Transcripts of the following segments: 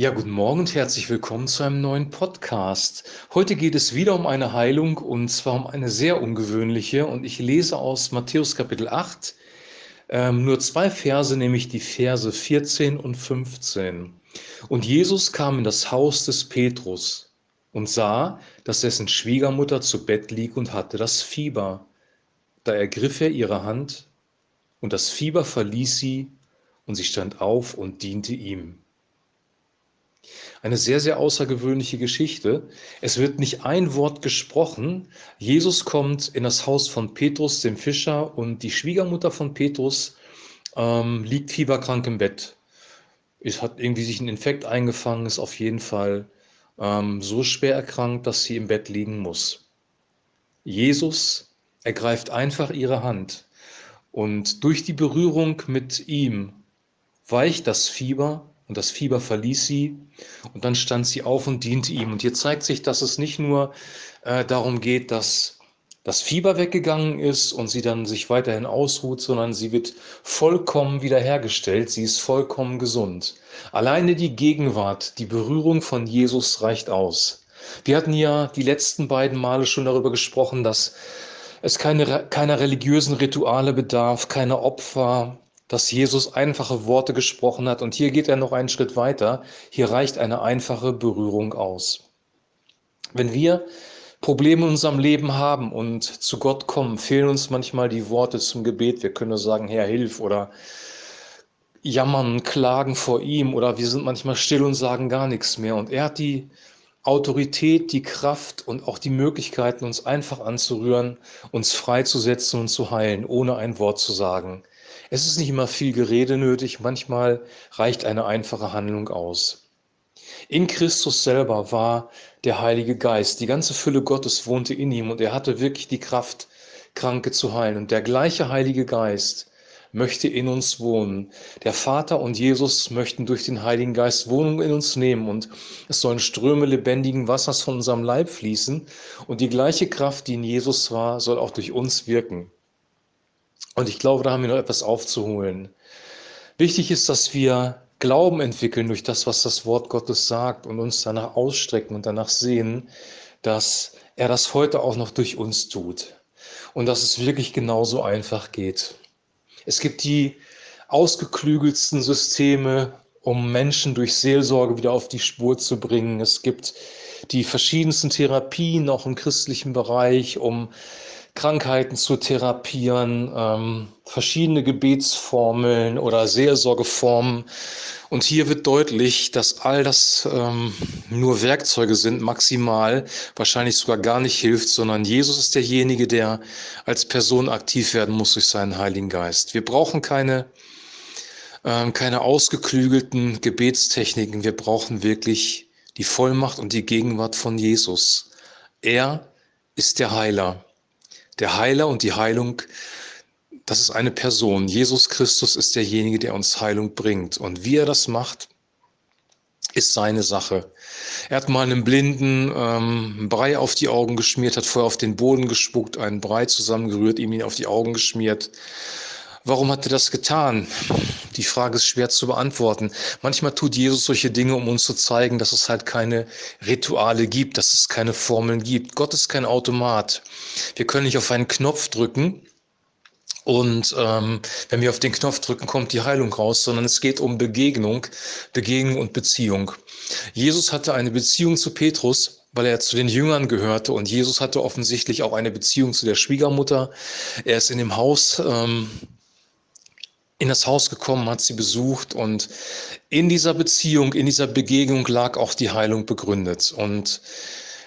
Ja, guten Morgen und herzlich willkommen zu einem neuen Podcast. Heute geht es wieder um eine Heilung und zwar um eine sehr ungewöhnliche und ich lese aus Matthäus Kapitel 8 ähm, nur zwei Verse, nämlich die Verse 14 und 15. Und Jesus kam in das Haus des Petrus und sah, dass dessen Schwiegermutter zu Bett lieg und hatte das Fieber. Da ergriff er ihre Hand und das Fieber verließ sie und sie stand auf und diente ihm. Eine sehr, sehr außergewöhnliche Geschichte. Es wird nicht ein Wort gesprochen. Jesus kommt in das Haus von Petrus, dem Fischer, und die Schwiegermutter von Petrus ähm, liegt fieberkrank im Bett. Es hat irgendwie sich ein Infekt eingefangen, ist auf jeden Fall ähm, so schwer erkrankt, dass sie im Bett liegen muss. Jesus ergreift einfach ihre Hand und durch die Berührung mit ihm weicht das Fieber und das Fieber verließ sie und dann stand sie auf und diente ihm. Und hier zeigt sich, dass es nicht nur äh, darum geht, dass das Fieber weggegangen ist und sie dann sich weiterhin ausruht, sondern sie wird vollkommen wiederhergestellt, sie ist vollkommen gesund. Alleine die Gegenwart, die Berührung von Jesus reicht aus. Wir hatten ja die letzten beiden Male schon darüber gesprochen, dass es keine, keiner religiösen Rituale bedarf, keine Opfer, dass Jesus einfache Worte gesprochen hat. Und hier geht er noch einen Schritt weiter. Hier reicht eine einfache Berührung aus. Wenn wir Probleme in unserem Leben haben und zu Gott kommen, fehlen uns manchmal die Worte zum Gebet. Wir können nur sagen, Herr, hilf oder jammern, klagen vor ihm oder wir sind manchmal still und sagen gar nichts mehr. Und er hat die Autorität, die Kraft und auch die Möglichkeiten, uns einfach anzurühren, uns freizusetzen und zu heilen, ohne ein Wort zu sagen. Es ist nicht immer viel Gerede nötig, manchmal reicht eine einfache Handlung aus. In Christus selber war der Heilige Geist, die ganze Fülle Gottes wohnte in ihm und er hatte wirklich die Kraft, Kranke zu heilen. Und der gleiche Heilige Geist möchte in uns wohnen. Der Vater und Jesus möchten durch den Heiligen Geist Wohnung in uns nehmen und es sollen Ströme lebendigen Wassers von unserem Leib fließen und die gleiche Kraft, die in Jesus war, soll auch durch uns wirken. Und ich glaube, da haben wir noch etwas aufzuholen. Wichtig ist, dass wir Glauben entwickeln durch das, was das Wort Gottes sagt und uns danach ausstrecken und danach sehen, dass er das heute auch noch durch uns tut und dass es wirklich genauso einfach geht. Es gibt die ausgeklügelsten Systeme, um Menschen durch Seelsorge wieder auf die Spur zu bringen. Es gibt die verschiedensten Therapien, auch im christlichen Bereich, um Krankheiten zu therapieren, ähm, verschiedene Gebetsformeln oder Seelsorgeformen. Und hier wird deutlich, dass all das ähm, nur Werkzeuge sind, maximal, wahrscheinlich sogar gar nicht hilft, sondern Jesus ist derjenige, der als Person aktiv werden muss durch seinen Heiligen Geist. Wir brauchen keine, ähm, keine ausgeklügelten Gebetstechniken, wir brauchen wirklich die Vollmacht und die Gegenwart von Jesus. Er ist der Heiler. Der Heiler und die Heilung, das ist eine Person. Jesus Christus ist derjenige, der uns Heilung bringt. Und wie er das macht, ist seine Sache. Er hat mal einem Blinden ähm, Brei auf die Augen geschmiert, hat vorher auf den Boden gespuckt, einen Brei zusammengerührt, ihm ihn auf die Augen geschmiert. Warum hat er das getan? Die Frage ist schwer zu beantworten. Manchmal tut Jesus solche Dinge, um uns zu zeigen, dass es halt keine Rituale gibt, dass es keine Formeln gibt. Gott ist kein Automat. Wir können nicht auf einen Knopf drücken und ähm, wenn wir auf den Knopf drücken, kommt die Heilung raus, sondern es geht um Begegnung, Begegnung und Beziehung. Jesus hatte eine Beziehung zu Petrus, weil er zu den Jüngern gehörte und Jesus hatte offensichtlich auch eine Beziehung zu der Schwiegermutter. Er ist in dem Haus ähm, in das Haus gekommen, hat sie besucht und in dieser Beziehung, in dieser Begegnung lag auch die Heilung begründet. Und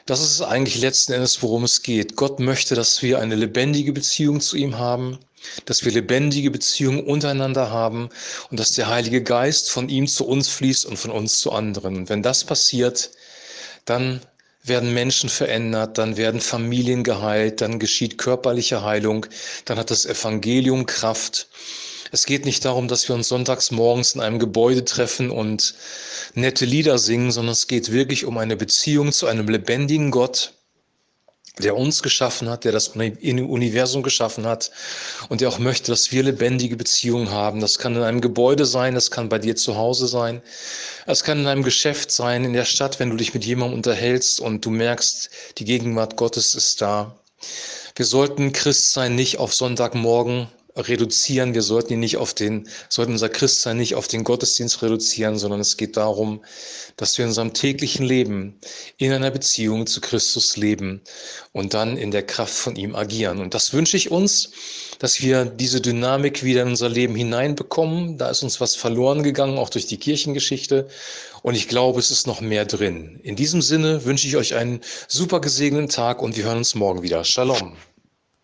das ist eigentlich letzten Endes, worum es geht. Gott möchte, dass wir eine lebendige Beziehung zu ihm haben, dass wir lebendige Beziehungen untereinander haben und dass der Heilige Geist von ihm zu uns fließt und von uns zu anderen. Und wenn das passiert, dann werden Menschen verändert, dann werden Familien geheilt, dann geschieht körperliche Heilung, dann hat das Evangelium Kraft es geht nicht darum, dass wir uns sonntags morgens in einem Gebäude treffen und nette Lieder singen, sondern es geht wirklich um eine Beziehung zu einem lebendigen Gott, der uns geschaffen hat, der das Universum geschaffen hat und der auch möchte, dass wir lebendige Beziehungen haben. Das kann in einem Gebäude sein, das kann bei dir zu Hause sein, es kann in einem Geschäft sein, in der Stadt, wenn du dich mit jemandem unterhältst und du merkst, die Gegenwart Gottes ist da. Wir sollten Christsein nicht auf Sonntagmorgen reduzieren. Wir sollten ihn nicht auf den, sollten unser Christsein nicht auf den Gottesdienst reduzieren, sondern es geht darum, dass wir in unserem täglichen Leben in einer Beziehung zu Christus leben und dann in der Kraft von ihm agieren. Und das wünsche ich uns, dass wir diese Dynamik wieder in unser Leben hineinbekommen. Da ist uns was verloren gegangen, auch durch die Kirchengeschichte. Und ich glaube, es ist noch mehr drin. In diesem Sinne wünsche ich euch einen super gesegneten Tag und wir hören uns morgen wieder. Shalom.